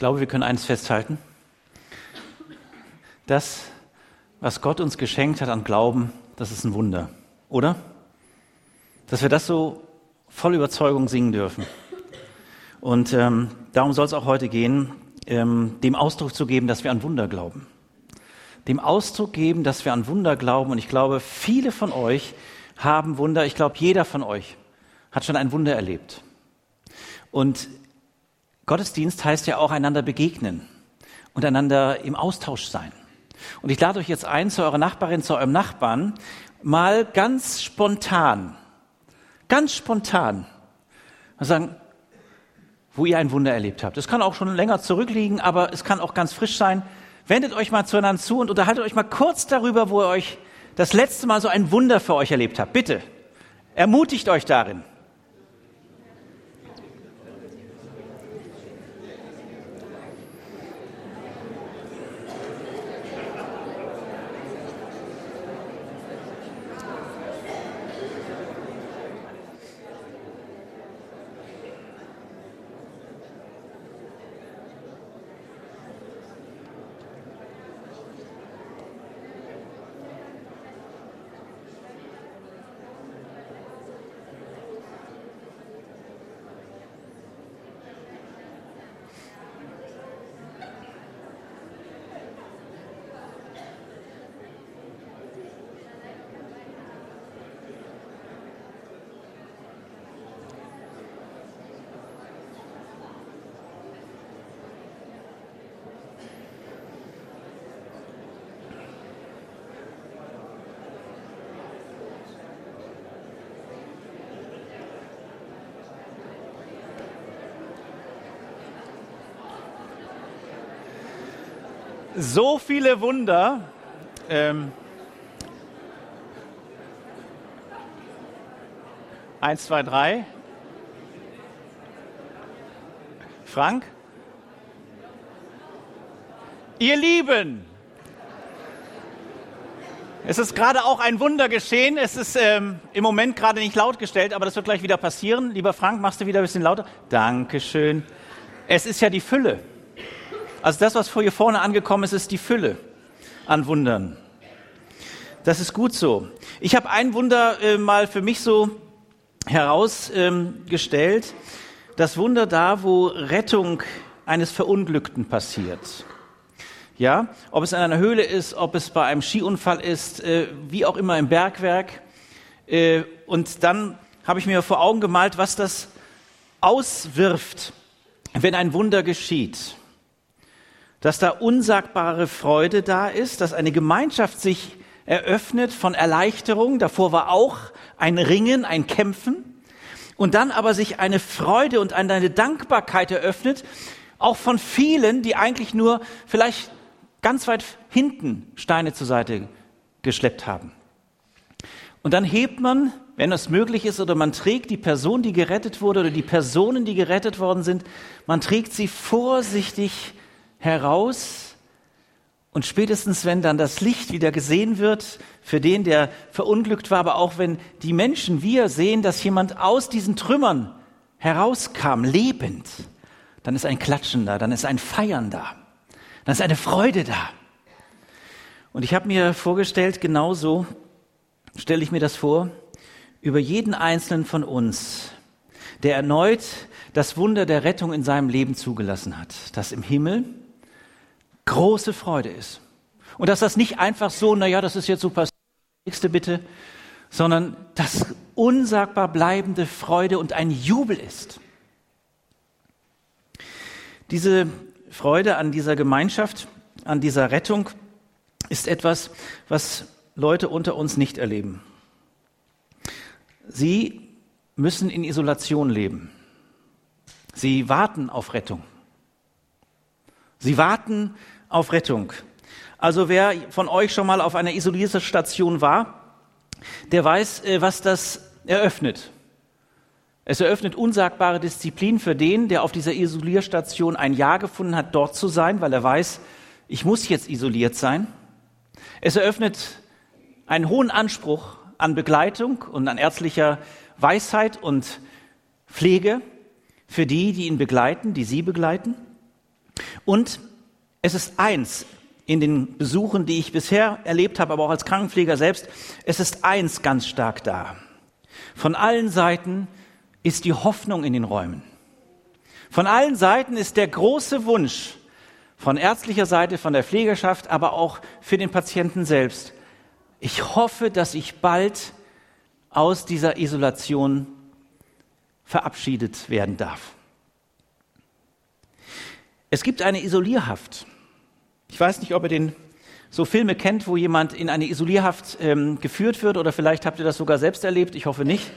glaube, wir können eines festhalten. Das, was Gott uns geschenkt hat an Glauben, das ist ein Wunder, oder? Dass wir das so voll Überzeugung singen dürfen. Und ähm, darum soll es auch heute gehen, ähm, dem Ausdruck zu geben, dass wir an Wunder glauben. Dem Ausdruck geben, dass wir an Wunder glauben. Und ich glaube, viele von euch haben Wunder. Ich glaube, jeder von euch hat schon ein Wunder erlebt. Und Gottesdienst heißt ja auch einander begegnen und einander im Austausch sein. Und ich lade euch jetzt ein, zu eurer Nachbarin, zu eurem Nachbarn, mal ganz spontan, ganz spontan, sagen, wo ihr ein Wunder erlebt habt. Es kann auch schon länger zurückliegen, aber es kann auch ganz frisch sein. Wendet euch mal zueinander zu und unterhaltet euch mal kurz darüber, wo ihr euch das letzte Mal so ein Wunder für euch erlebt habt. Bitte, ermutigt euch darin. So viele Wunder. Ähm, eins, zwei, drei. Frank? Ihr Lieben, es ist gerade auch ein Wunder geschehen. Es ist ähm, im Moment gerade nicht laut gestellt, aber das wird gleich wieder passieren. Lieber Frank, machst du wieder ein bisschen lauter? Dankeschön. Es ist ja die Fülle. Also das, was hier vorne angekommen ist, ist die Fülle an Wundern. Das ist gut so. Ich habe ein Wunder äh, mal für mich so herausgestellt. Ähm, das Wunder da, wo Rettung eines Verunglückten passiert. Ja, ob es in einer Höhle ist, ob es bei einem Skiunfall ist, äh, wie auch immer im Bergwerk. Äh, und dann habe ich mir vor Augen gemalt, was das auswirft, wenn ein Wunder geschieht dass da unsagbare Freude da ist, dass eine Gemeinschaft sich eröffnet von Erleichterung. Davor war auch ein Ringen, ein Kämpfen. Und dann aber sich eine Freude und eine Dankbarkeit eröffnet, auch von vielen, die eigentlich nur vielleicht ganz weit hinten Steine zur Seite geschleppt haben. Und dann hebt man, wenn es möglich ist, oder man trägt die Person, die gerettet wurde, oder die Personen, die gerettet worden sind, man trägt sie vorsichtig heraus und spätestens, wenn dann das Licht wieder gesehen wird, für den, der verunglückt war, aber auch wenn die Menschen, wir sehen, dass jemand aus diesen Trümmern herauskam, lebend, dann ist ein Klatschen da, dann ist ein Feiern da, dann ist eine Freude da. Und ich habe mir vorgestellt, genauso stelle ich mir das vor, über jeden einzelnen von uns, der erneut das Wunder der Rettung in seinem Leben zugelassen hat, dass im Himmel große Freude ist. Und dass das nicht einfach so, naja, das ist jetzt so passiert, nächste bitte, sondern dass unsagbar bleibende Freude und ein Jubel ist. Diese Freude an dieser Gemeinschaft, an dieser Rettung ist etwas, was Leute unter uns nicht erleben. Sie müssen in Isolation leben. Sie warten auf Rettung. Sie warten auf Rettung. Also wer von euch schon mal auf einer Isolierstation war, der weiß, äh, was das eröffnet. Es eröffnet unsagbare Disziplin für den, der auf dieser Isolierstation ein Jahr gefunden hat, dort zu sein, weil er weiß, ich muss jetzt isoliert sein. Es eröffnet einen hohen Anspruch an Begleitung und an ärztlicher Weisheit und Pflege für die, die ihn begleiten, die sie begleiten. Und es ist eins in den Besuchen, die ich bisher erlebt habe, aber auch als Krankenpfleger selbst, es ist eins ganz stark da. Von allen Seiten ist die Hoffnung in den Räumen. Von allen Seiten ist der große Wunsch, von ärztlicher Seite, von der Pflegerschaft, aber auch für den Patienten selbst. Ich hoffe, dass ich bald aus dieser Isolation verabschiedet werden darf. Es gibt eine Isolierhaft. Ich weiß nicht, ob ihr den so Filme kennt, wo jemand in eine Isolierhaft ähm, geführt wird oder vielleicht habt ihr das sogar selbst erlebt, ich hoffe nicht.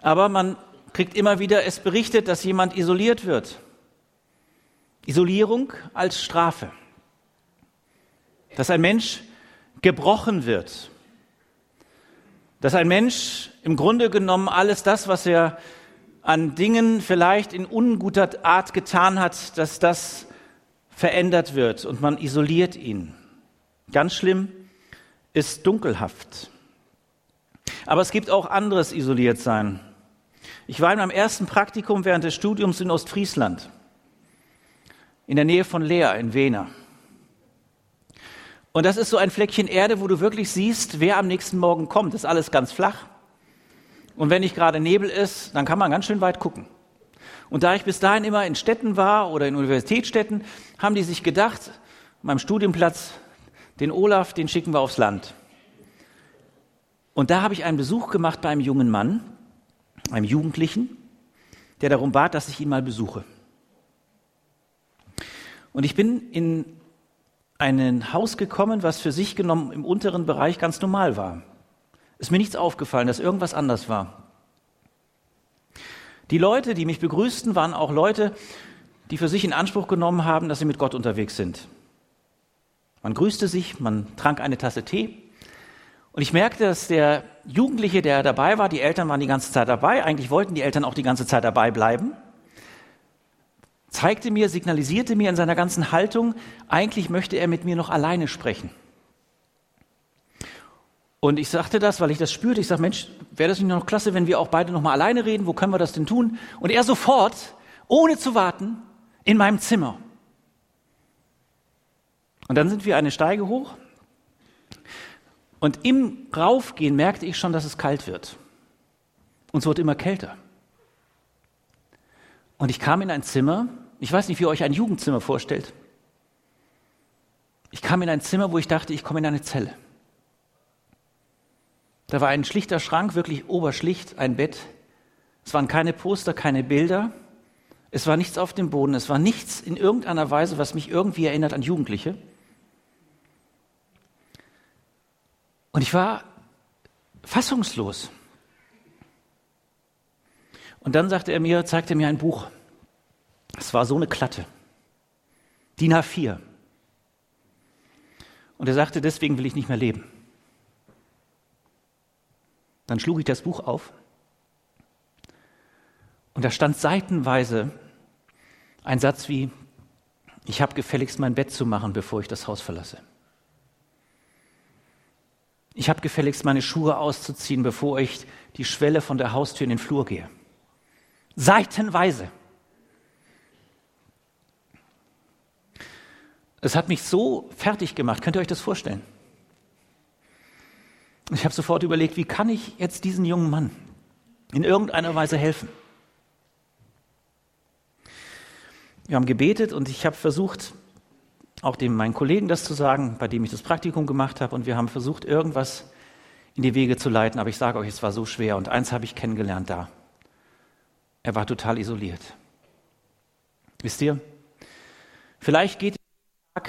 Aber man kriegt immer wieder es berichtet, dass jemand isoliert wird. Isolierung als Strafe. Dass ein Mensch gebrochen wird. Dass ein Mensch im Grunde genommen alles das, was er an Dingen vielleicht in unguter Art getan hat, dass das verändert wird und man isoliert ihn. Ganz schlimm ist dunkelhaft. Aber es gibt auch anderes Isoliertsein. Ich war in meinem ersten Praktikum während des Studiums in Ostfriesland, in der Nähe von Leer in Wena. Und das ist so ein Fleckchen Erde, wo du wirklich siehst, wer am nächsten Morgen kommt. Das ist alles ganz flach. Und wenn nicht gerade Nebel ist, dann kann man ganz schön weit gucken. Und da ich bis dahin immer in Städten war oder in Universitätsstädten, haben die sich gedacht, meinem Studienplatz, den Olaf, den schicken wir aufs Land. Und da habe ich einen Besuch gemacht bei einem jungen Mann, einem Jugendlichen, der darum bat, dass ich ihn mal besuche. Und ich bin in ein Haus gekommen, was für sich genommen im unteren Bereich ganz normal war. Ist mir nichts aufgefallen, dass irgendwas anders war. Die Leute, die mich begrüßten, waren auch Leute, die für sich in Anspruch genommen haben, dass sie mit Gott unterwegs sind. Man grüßte sich, man trank eine Tasse Tee. Und ich merkte, dass der Jugendliche, der dabei war, die Eltern waren die ganze Zeit dabei, eigentlich wollten die Eltern auch die ganze Zeit dabei bleiben, zeigte mir, signalisierte mir in seiner ganzen Haltung, eigentlich möchte er mit mir noch alleine sprechen. Und ich sagte das, weil ich das spürte. Ich sage, Mensch, wäre das nicht noch klasse, wenn wir auch beide noch mal alleine reden? Wo können wir das denn tun? Und er sofort, ohne zu warten, in meinem Zimmer. Und dann sind wir eine Steige hoch. Und im Raufgehen merkte ich schon, dass es kalt wird. Und es wurde immer kälter. Und ich kam in ein Zimmer. Ich weiß nicht, wie ihr euch ein Jugendzimmer vorstellt. Ich kam in ein Zimmer, wo ich dachte, ich komme in eine Zelle. Da war ein schlichter Schrank, wirklich oberschlicht, ein Bett. Es waren keine Poster, keine Bilder. Es war nichts auf dem Boden. Es war nichts in irgendeiner Weise, was mich irgendwie erinnert an Jugendliche. Und ich war fassungslos. Und dann sagte er mir, zeigte mir ein Buch. Es war so eine Klatte. DIN A4. Und er sagte, deswegen will ich nicht mehr leben. Dann schlug ich das Buch auf und da stand seitenweise ein Satz wie, ich habe gefälligst mein Bett zu machen, bevor ich das Haus verlasse. Ich habe gefälligst meine Schuhe auszuziehen, bevor ich die Schwelle von der Haustür in den Flur gehe. Seitenweise. Es hat mich so fertig gemacht. Könnt ihr euch das vorstellen? Ich habe sofort überlegt, wie kann ich jetzt diesen jungen Mann in irgendeiner Weise helfen? Wir haben gebetet und ich habe versucht, auch dem meinen Kollegen das zu sagen, bei dem ich das Praktikum gemacht habe, und wir haben versucht, irgendwas in die Wege zu leiten. Aber ich sage euch, es war so schwer. Und eins habe ich kennengelernt da. Er war total isoliert. Wisst ihr? Vielleicht geht ihr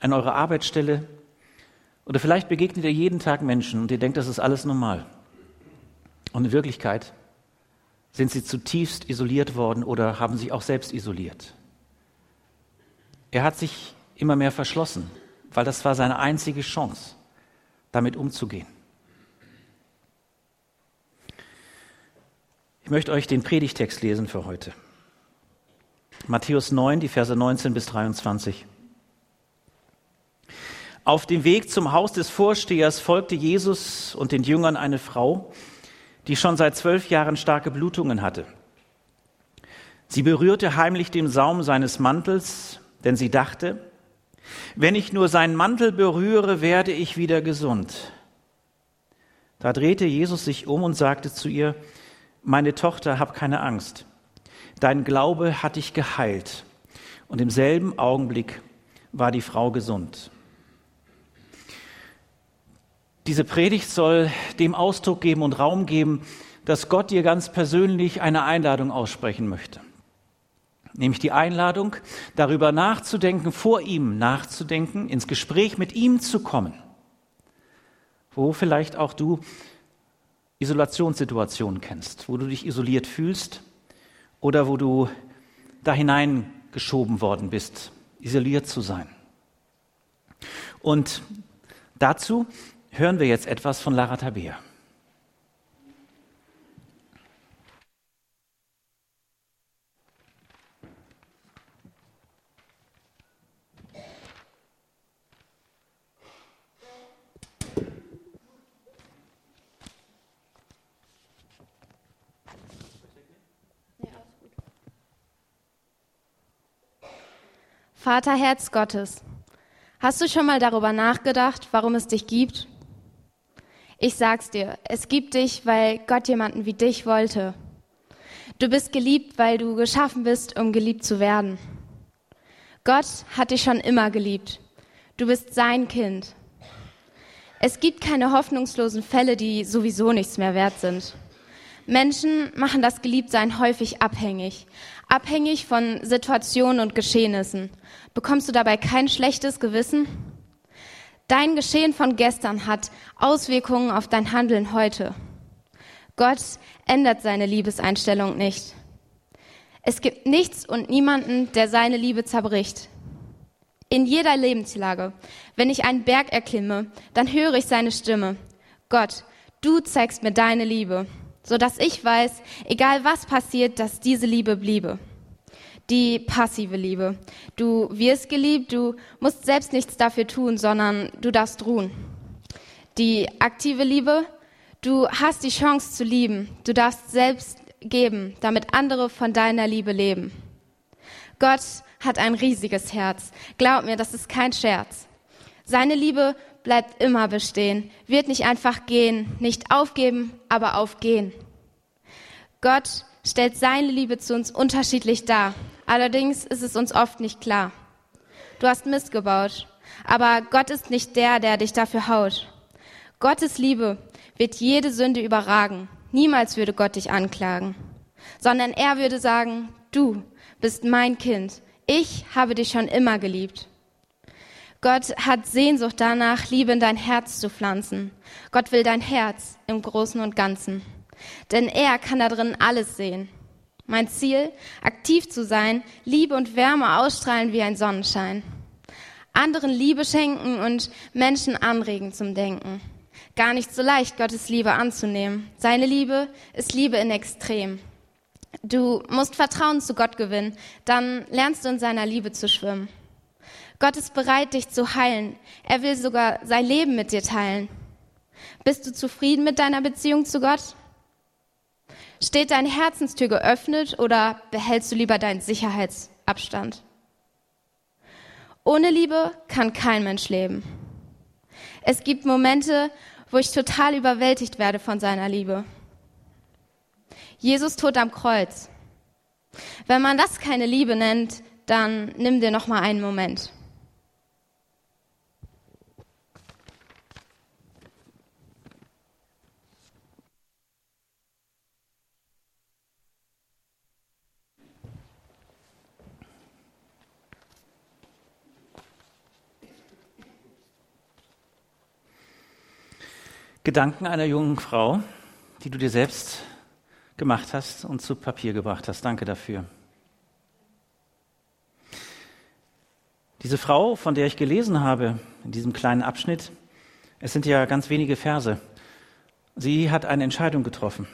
an eure Arbeitsstelle oder vielleicht begegnet ihr jeden Tag Menschen und ihr denkt, das ist alles normal. Und in Wirklichkeit sind sie zutiefst isoliert worden oder haben sich auch selbst isoliert. Er hat sich immer mehr verschlossen, weil das war seine einzige Chance, damit umzugehen. Ich möchte euch den Predigtext lesen für heute. Matthäus 9, die Verse 19 bis 23. Auf dem Weg zum Haus des Vorstehers folgte Jesus und den Jüngern eine Frau, die schon seit zwölf Jahren starke Blutungen hatte. Sie berührte heimlich den Saum seines Mantels, denn sie dachte, wenn ich nur seinen Mantel berühre, werde ich wieder gesund. Da drehte Jesus sich um und sagte zu ihr, meine Tochter, hab keine Angst. Dein Glaube hat dich geheilt. Und im selben Augenblick war die Frau gesund. Diese Predigt soll dem Ausdruck geben und Raum geben, dass Gott dir ganz persönlich eine Einladung aussprechen möchte. Nämlich die Einladung, darüber nachzudenken, vor ihm nachzudenken, ins Gespräch mit ihm zu kommen. Wo vielleicht auch du Isolationssituationen kennst, wo du dich isoliert fühlst oder wo du da hineingeschoben worden bist, isoliert zu sein. Und dazu hören wir jetzt etwas von Lara Tabea. Vaterherz Gottes, hast du schon mal darüber nachgedacht, warum es dich gibt? Ich sag's dir, es gibt dich, weil Gott jemanden wie dich wollte. Du bist geliebt, weil du geschaffen bist, um geliebt zu werden. Gott hat dich schon immer geliebt. Du bist sein Kind. Es gibt keine hoffnungslosen Fälle, die sowieso nichts mehr wert sind. Menschen machen das Geliebtsein häufig abhängig. Abhängig von Situationen und Geschehnissen. Bekommst du dabei kein schlechtes Gewissen? Dein Geschehen von gestern hat Auswirkungen auf dein Handeln heute. Gott ändert seine Liebeseinstellung nicht. Es gibt nichts und niemanden, der seine Liebe zerbricht. In jeder Lebenslage, wenn ich einen Berg erklimme, dann höre ich seine Stimme. Gott, du zeigst mir deine Liebe so dass ich weiß, egal was passiert, dass diese Liebe bliebe. Die passive Liebe. Du wirst geliebt, du musst selbst nichts dafür tun, sondern du darfst ruhen. Die aktive Liebe, du hast die Chance zu lieben, du darfst selbst geben, damit andere von deiner Liebe leben. Gott hat ein riesiges Herz. Glaub mir, das ist kein Scherz. Seine Liebe bleibt immer bestehen, wird nicht einfach gehen, nicht aufgeben, aber aufgehen. Gott stellt seine Liebe zu uns unterschiedlich dar. Allerdings ist es uns oft nicht klar. Du hast Mist gebaut, aber Gott ist nicht der, der dich dafür haut. Gottes Liebe wird jede Sünde überragen. Niemals würde Gott dich anklagen, sondern er würde sagen, du bist mein Kind. Ich habe dich schon immer geliebt. Gott hat Sehnsucht danach, Liebe in dein Herz zu pflanzen. Gott will dein Herz im Großen und Ganzen. Denn er kann da drin alles sehen. Mein Ziel, aktiv zu sein, Liebe und Wärme ausstrahlen wie ein Sonnenschein. Anderen Liebe schenken und Menschen anregen zum Denken. Gar nicht so leicht, Gottes Liebe anzunehmen. Seine Liebe ist Liebe in Extrem. Du musst Vertrauen zu Gott gewinnen, dann lernst du in seiner Liebe zu schwimmen. Gott ist bereit, dich zu heilen. Er will sogar sein Leben mit dir teilen. Bist du zufrieden mit deiner Beziehung zu Gott? Steht deine Herzenstür geöffnet oder behältst du lieber deinen Sicherheitsabstand? Ohne Liebe kann kein Mensch leben. Es gibt Momente, wo ich total überwältigt werde von seiner Liebe. Jesus tot am Kreuz. Wenn man das keine Liebe nennt, dann nimm dir noch mal einen Moment. Gedanken einer jungen Frau, die du dir selbst gemacht hast und zu Papier gebracht hast. Danke dafür. Diese Frau, von der ich gelesen habe in diesem kleinen Abschnitt, es sind ja ganz wenige Verse. Sie hat eine Entscheidung getroffen.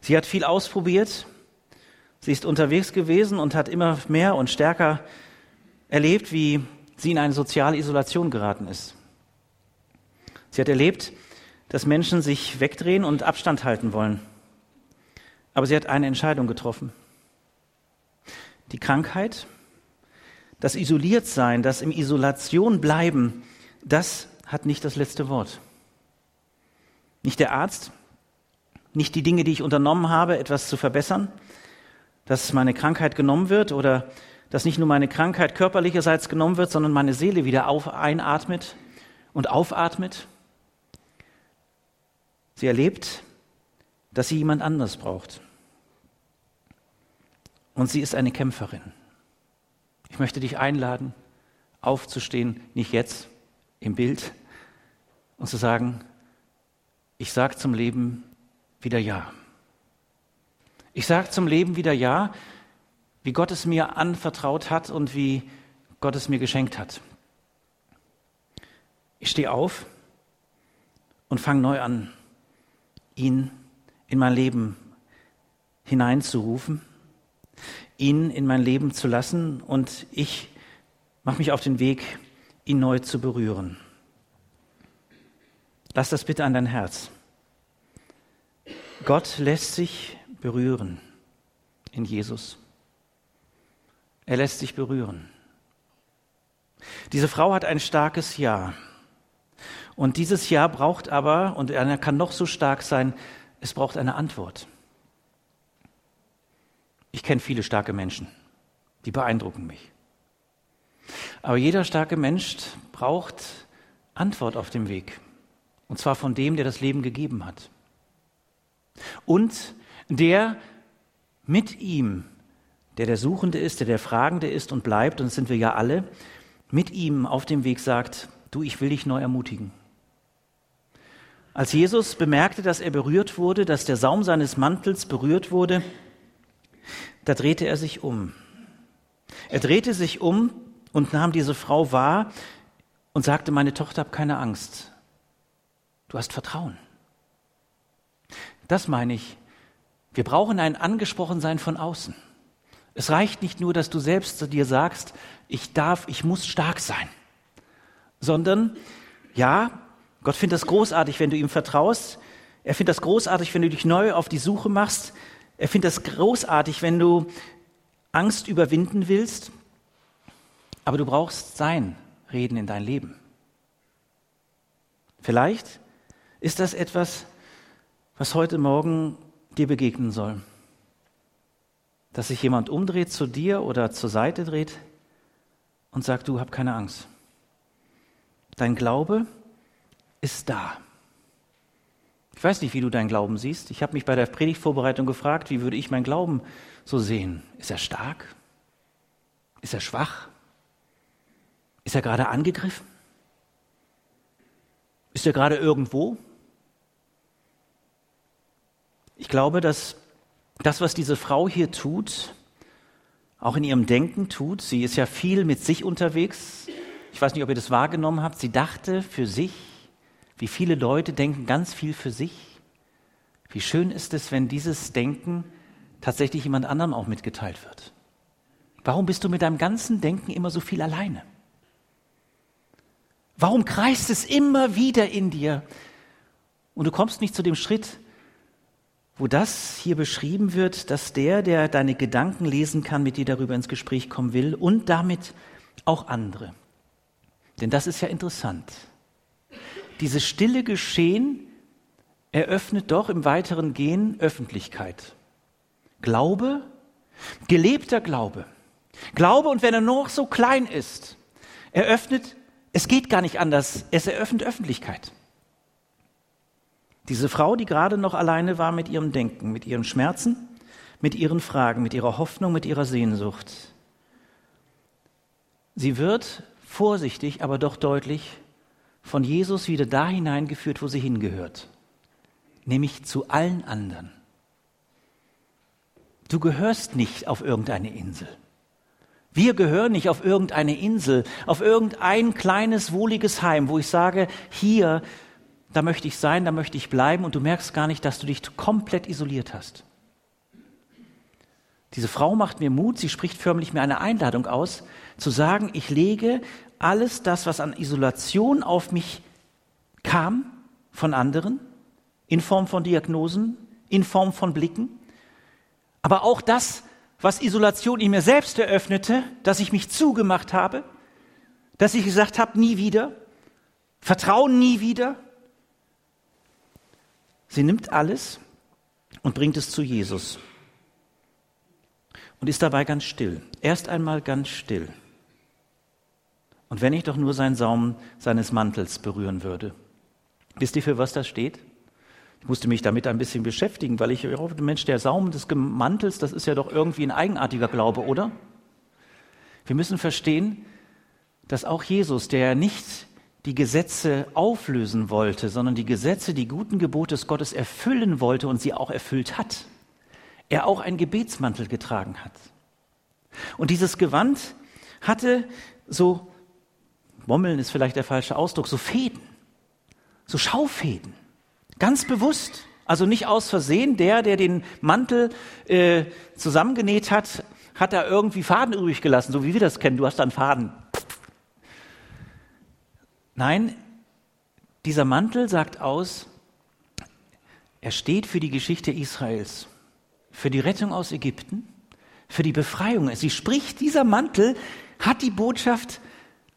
Sie hat viel ausprobiert. Sie ist unterwegs gewesen und hat immer mehr und stärker erlebt, wie sie in eine soziale Isolation geraten ist. Sie hat erlebt, dass Menschen sich wegdrehen und Abstand halten wollen. Aber sie hat eine Entscheidung getroffen. die Krankheit, das Isoliertsein, das im Isolation bleiben, das hat nicht das letzte Wort. Nicht der Arzt, nicht die Dinge, die ich unternommen habe, etwas zu verbessern, dass meine Krankheit genommen wird oder dass nicht nur meine Krankheit körperlicherseits genommen wird, sondern meine Seele wieder auf, einatmet und aufatmet. Sie erlebt, dass sie jemand anders braucht. Und sie ist eine Kämpferin. Ich möchte dich einladen, aufzustehen, nicht jetzt im Bild, und zu sagen, ich sage zum Leben wieder Ja. Ich sage zum Leben wieder Ja, wie Gott es mir anvertraut hat und wie Gott es mir geschenkt hat. Ich stehe auf und fange neu an, ihn in mein Leben hineinzurufen, ihn in mein Leben zu lassen und ich mache mich auf den Weg, ihn neu zu berühren. Lass das bitte an dein Herz. Gott lässt sich berühren in Jesus. Er lässt sich berühren. Diese Frau hat ein starkes Ja. Und dieses Ja braucht aber, und er kann noch so stark sein, es braucht eine Antwort. Ich kenne viele starke Menschen, die beeindrucken mich. Aber jeder starke Mensch braucht Antwort auf dem Weg. Und zwar von dem, der das Leben gegeben hat. Und der mit ihm, der der Suchende ist, der der Fragende ist und bleibt, und das sind wir ja alle, mit ihm auf dem Weg sagt, du, ich will dich neu ermutigen. Als Jesus bemerkte, dass er berührt wurde, dass der Saum seines Mantels berührt wurde, da drehte er sich um. Er drehte sich um und nahm diese Frau wahr und sagte, meine Tochter, hab keine Angst. Du hast Vertrauen. Das meine ich. Wir brauchen ein Angesprochensein von außen. Es reicht nicht nur, dass du selbst zu dir sagst, ich darf, ich muss stark sein, sondern ja, Gott findet das großartig, wenn du ihm vertraust. Er findet das großartig, wenn du dich neu auf die Suche machst. Er findet das großartig, wenn du Angst überwinden willst. Aber du brauchst sein Reden in dein Leben. Vielleicht ist das etwas, was heute Morgen dir begegnen soll. Dass sich jemand umdreht zu dir oder zur Seite dreht und sagt, du hab keine Angst. Dein Glaube ist da. Ich weiß nicht, wie du deinen Glauben siehst. Ich habe mich bei der Predigtvorbereitung gefragt, wie würde ich meinen Glauben so sehen? Ist er stark? Ist er schwach? Ist er gerade angegriffen? Ist er gerade irgendwo? Ich glaube, dass das, was diese Frau hier tut, auch in ihrem Denken tut, sie ist ja viel mit sich unterwegs. Ich weiß nicht, ob ihr das wahrgenommen habt. Sie dachte für sich, wie viele Leute denken ganz viel für sich. Wie schön ist es, wenn dieses Denken tatsächlich jemand anderem auch mitgeteilt wird. Warum bist du mit deinem ganzen Denken immer so viel alleine? Warum kreist es immer wieder in dir? Und du kommst nicht zu dem Schritt, wo das hier beschrieben wird, dass der, der deine Gedanken lesen kann, mit dir darüber ins Gespräch kommen will und damit auch andere. Denn das ist ja interessant dieses stille Geschehen eröffnet doch im weiteren Gehen Öffentlichkeit. Glaube, gelebter Glaube. Glaube, und wenn er noch so klein ist, eröffnet, es geht gar nicht anders, es eröffnet Öffentlichkeit. Diese Frau, die gerade noch alleine war mit ihrem Denken, mit ihren Schmerzen, mit ihren Fragen, mit ihrer Hoffnung, mit ihrer Sehnsucht. Sie wird vorsichtig, aber doch deutlich von Jesus wieder da hineingeführt, wo sie hingehört, nämlich zu allen anderen. Du gehörst nicht auf irgendeine Insel. Wir gehören nicht auf irgendeine Insel, auf irgendein kleines, wohliges Heim, wo ich sage, hier, da möchte ich sein, da möchte ich bleiben und du merkst gar nicht, dass du dich komplett isoliert hast. Diese Frau macht mir Mut, sie spricht förmlich mir eine Einladung aus, zu sagen, ich lege alles das, was an Isolation auf mich kam von anderen, in Form von Diagnosen, in Form von Blicken, aber auch das, was Isolation in mir selbst eröffnete, dass ich mich zugemacht habe, dass ich gesagt habe, nie wieder, Vertrauen nie wieder. Sie nimmt alles und bringt es zu Jesus und ist dabei ganz still. Erst einmal ganz still. Und wenn ich doch nur seinen Saum seines Mantels berühren würde. Wisst ihr, für was das steht? Ich musste mich damit ein bisschen beschäftigen, weil ich hoffe, Mensch, der Saum des Mantels, das ist ja doch irgendwie ein eigenartiger Glaube, oder? Wir müssen verstehen, dass auch Jesus, der nicht die Gesetze auflösen wollte, sondern die Gesetze, die guten Gebote des Gottes erfüllen wollte und sie auch erfüllt hat, er auch einen Gebetsmantel getragen hat. Und dieses Gewand hatte so, Bommeln ist vielleicht der falsche Ausdruck, so Fäden, so Schaufäden, ganz bewusst. Also nicht aus Versehen, der, der den Mantel äh, zusammengenäht hat, hat da irgendwie Faden übrig gelassen, so wie wir das kennen. Du hast dann Faden. Nein, dieser Mantel sagt aus, er steht für die Geschichte Israels, für die Rettung aus Ägypten, für die Befreiung. Sie spricht, dieser Mantel hat die Botschaft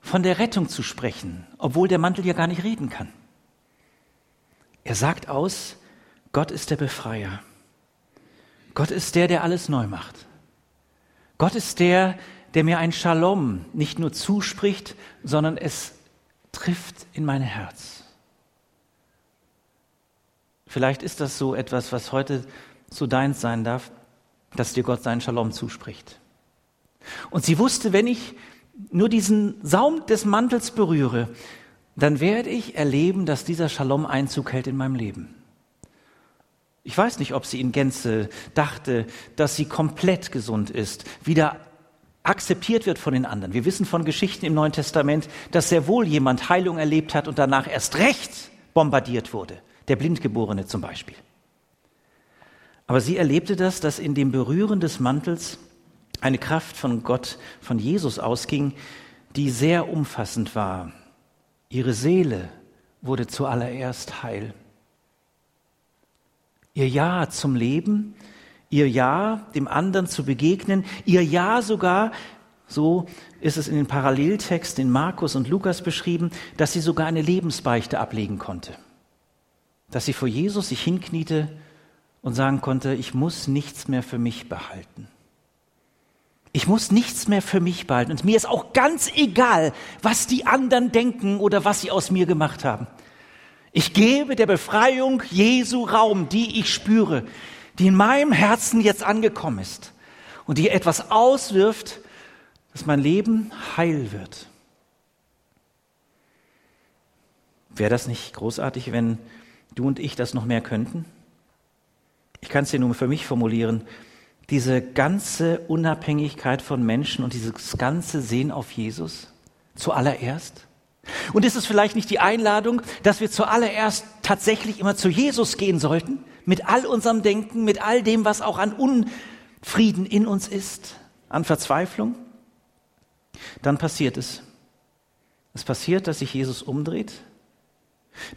von der Rettung zu sprechen, obwohl der Mantel ja gar nicht reden kann. Er sagt aus, Gott ist der Befreier. Gott ist der, der alles neu macht. Gott ist der, der mir ein Shalom nicht nur zuspricht, sondern es trifft in mein Herz. Vielleicht ist das so etwas, was heute so deins sein darf, dass dir Gott seinen Shalom zuspricht. Und sie wusste, wenn ich nur diesen Saum des Mantels berühre, dann werde ich erleben, dass dieser Shalom Einzug hält in meinem Leben. Ich weiß nicht, ob sie in Gänze dachte, dass sie komplett gesund ist, wieder akzeptiert wird von den anderen. Wir wissen von Geschichten im Neuen Testament, dass sehr wohl jemand Heilung erlebt hat und danach erst recht bombardiert wurde. Der Blindgeborene zum Beispiel. Aber sie erlebte das, dass in dem Berühren des Mantels eine Kraft von Gott, von Jesus ausging, die sehr umfassend war. Ihre Seele wurde zuallererst heil. Ihr Ja zum Leben ihr Ja, dem anderen zu begegnen, ihr Ja sogar, so ist es in den Paralleltexten in Markus und Lukas beschrieben, dass sie sogar eine Lebensbeichte ablegen konnte. Dass sie vor Jesus sich hinkniete und sagen konnte, ich muss nichts mehr für mich behalten. Ich muss nichts mehr für mich behalten. Und mir ist auch ganz egal, was die anderen denken oder was sie aus mir gemacht haben. Ich gebe der Befreiung Jesu Raum, die ich spüre die in meinem Herzen jetzt angekommen ist und die etwas auswirft, dass mein Leben heil wird. Wäre das nicht großartig, wenn du und ich das noch mehr könnten? Ich kann es dir nur für mich formulieren. Diese ganze Unabhängigkeit von Menschen und dieses ganze Sehen auf Jesus zuallererst. Und ist es vielleicht nicht die Einladung, dass wir zuallererst tatsächlich immer zu Jesus gehen sollten? mit all unserem Denken, mit all dem, was auch an Unfrieden in uns ist, an Verzweiflung, dann passiert es. Es passiert, dass sich Jesus umdreht,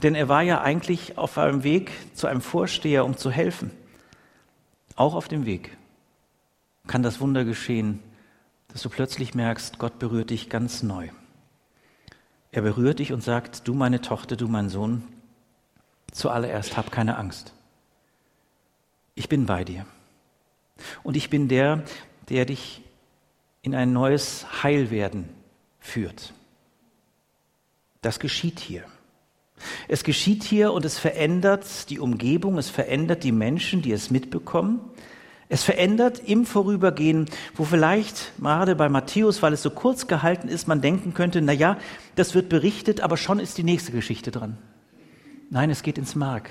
denn er war ja eigentlich auf einem Weg zu einem Vorsteher, um zu helfen. Auch auf dem Weg kann das Wunder geschehen, dass du plötzlich merkst, Gott berührt dich ganz neu. Er berührt dich und sagt, du meine Tochter, du mein Sohn, zuallererst hab keine Angst ich bin bei dir. Und ich bin der, der dich in ein neues Heilwerden führt. Das geschieht hier. Es geschieht hier und es verändert die Umgebung, es verändert die Menschen, die es mitbekommen. Es verändert im Vorübergehen, wo vielleicht gerade bei Matthäus, weil es so kurz gehalten ist, man denken könnte, na ja, das wird berichtet, aber schon ist die nächste Geschichte dran. Nein, es geht ins Mark.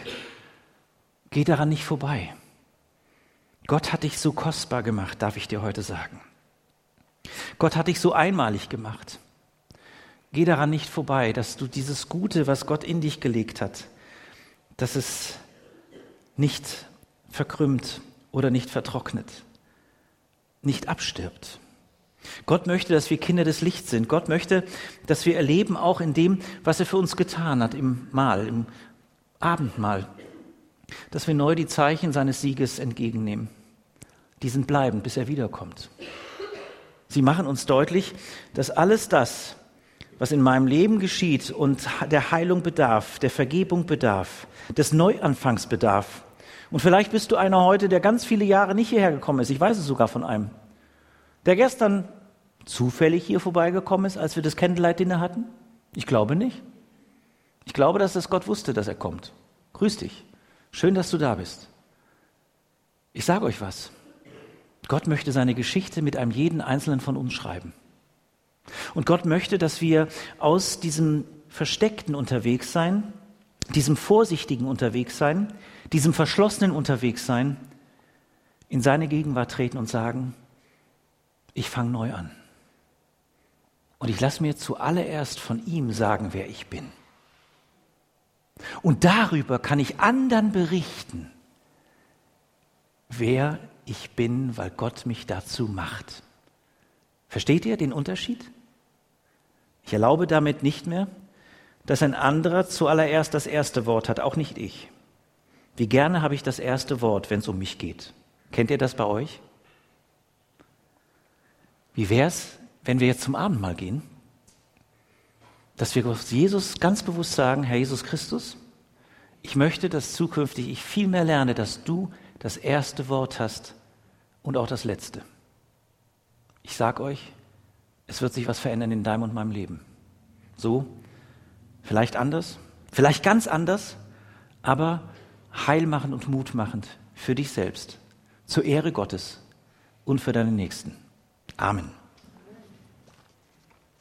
Geh daran nicht vorbei. Gott hat dich so kostbar gemacht, darf ich dir heute sagen. Gott hat dich so einmalig gemacht. Geh daran nicht vorbei, dass du dieses Gute, was Gott in dich gelegt hat, dass es nicht verkrümmt oder nicht vertrocknet, nicht abstirbt. Gott möchte, dass wir Kinder des Lichts sind. Gott möchte, dass wir erleben auch in dem, was er für uns getan hat, im Mahl, im Abendmahl, dass wir neu die Zeichen seines Sieges entgegennehmen. die sind bleibend, bis er wiederkommt. Sie machen uns deutlich, dass alles das, was in meinem Leben geschieht und der Heilung bedarf, der Vergebung bedarf, des Neuanfangs bedarf. Und vielleicht bist du einer heute, der ganz viele Jahre nicht hierher gekommen ist. Ich weiß es sogar von einem. Der gestern zufällig hier vorbeigekommen ist, als wir das Candlelight Dinner hatten? Ich glaube nicht. Ich glaube, dass das Gott wusste, dass er kommt. Grüß dich. Schön, dass du da bist. Ich sage euch was. Gott möchte seine Geschichte mit einem jeden einzelnen von uns schreiben. Und Gott möchte, dass wir aus diesem versteckten Unterwegssein, diesem vorsichtigen Unterwegssein, diesem verschlossenen Unterwegssein in seine Gegenwart treten und sagen, ich fange neu an. Und ich lasse mir zuallererst von ihm sagen, wer ich bin. Und darüber kann ich anderen berichten, wer ich bin, weil Gott mich dazu macht. Versteht ihr den Unterschied? Ich erlaube damit nicht mehr, dass ein anderer zuallererst das erste Wort hat, auch nicht ich. Wie gerne habe ich das erste Wort, wenn es um mich geht. Kennt ihr das bei euch? Wie wäre es, wenn wir jetzt zum Abendmahl gehen? Dass wir Jesus ganz bewusst sagen, Herr Jesus Christus, ich möchte, dass zukünftig ich viel mehr lerne, dass du das erste Wort hast und auch das letzte. Ich sage euch, es wird sich was verändern in deinem und meinem Leben. So, vielleicht anders, vielleicht ganz anders, aber heilmachend und mutmachend für dich selbst, zur Ehre Gottes und für deine Nächsten. Amen.